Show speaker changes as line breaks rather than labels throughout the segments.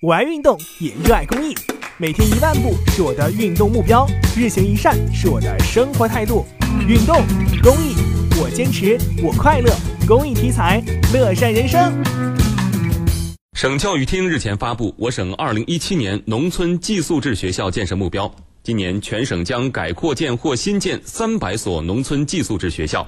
我爱运动，也热爱公益。每天一万步是我的运动目标，日行一善是我的生活态度。运动公益，我坚持，我快乐。公益题材，乐善人生。
省教育厅日前发布我省二零一七年农村寄宿制学校建设目标，今年全省将改扩建或新建三百所农村寄宿制学校。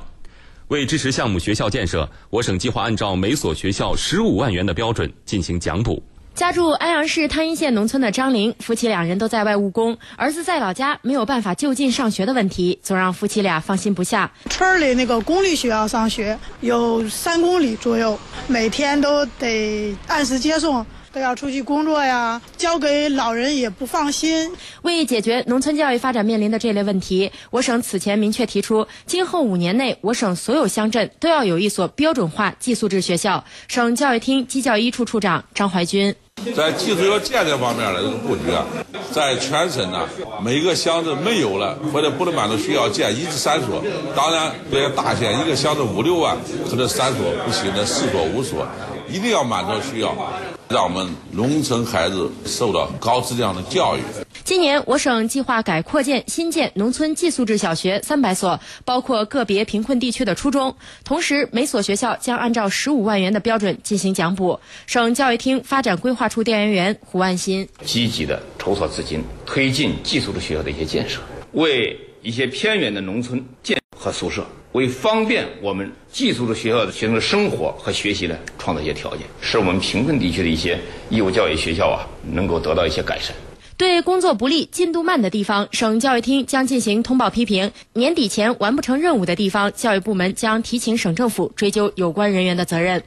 为支持项目学校建设，我省计划按照每所学校十五万元的标准进行奖补。
家住安阳市汤阴县农村的张玲夫妻两人都在外务工，儿子在老家没有办法就近上学的问题，总让夫妻俩放心不下。
村里那个公立学校上学有三公里左右，每天都得按时接送。都要出去工作呀，交给老人也不放心。
为解决农村教育发展面临的这类问题，我省此前明确提出，今后五年内，我省所有乡镇都要有一所标准化寄宿制学校。省教育厅基教一处处长张怀军，
在寄宿学校建设方面的这个布局啊，在全省呢，每个乡镇没有了或者不能满足需要建一至三所。当然，这些大县一个乡镇五六万，可能三所不行的，四所五所，一定要满足需要。让我们农村孩子受到高质量的教育。
今年，我省计划改扩建、新建农村寄宿制小学三百所，包括个别贫困地区的初中。同时，每所学校将按照十五万元的标准进行奖补。省教育厅发展规划处调研员胡万新
积极的筹措资金，推进寄宿制学校的一些建设，为一些偏远的农村建和宿舍。为方便我们寄宿制学校的学生的生活和学习呢，创造一些条件，使我们贫困地区的一些义务教育学校啊，能够得到一些改善。
对工作不力、进度慢的地方，省教育厅将进行通报批评。年底前完不成任务的地方，教育部门将提请省政府追究有关人员的责任。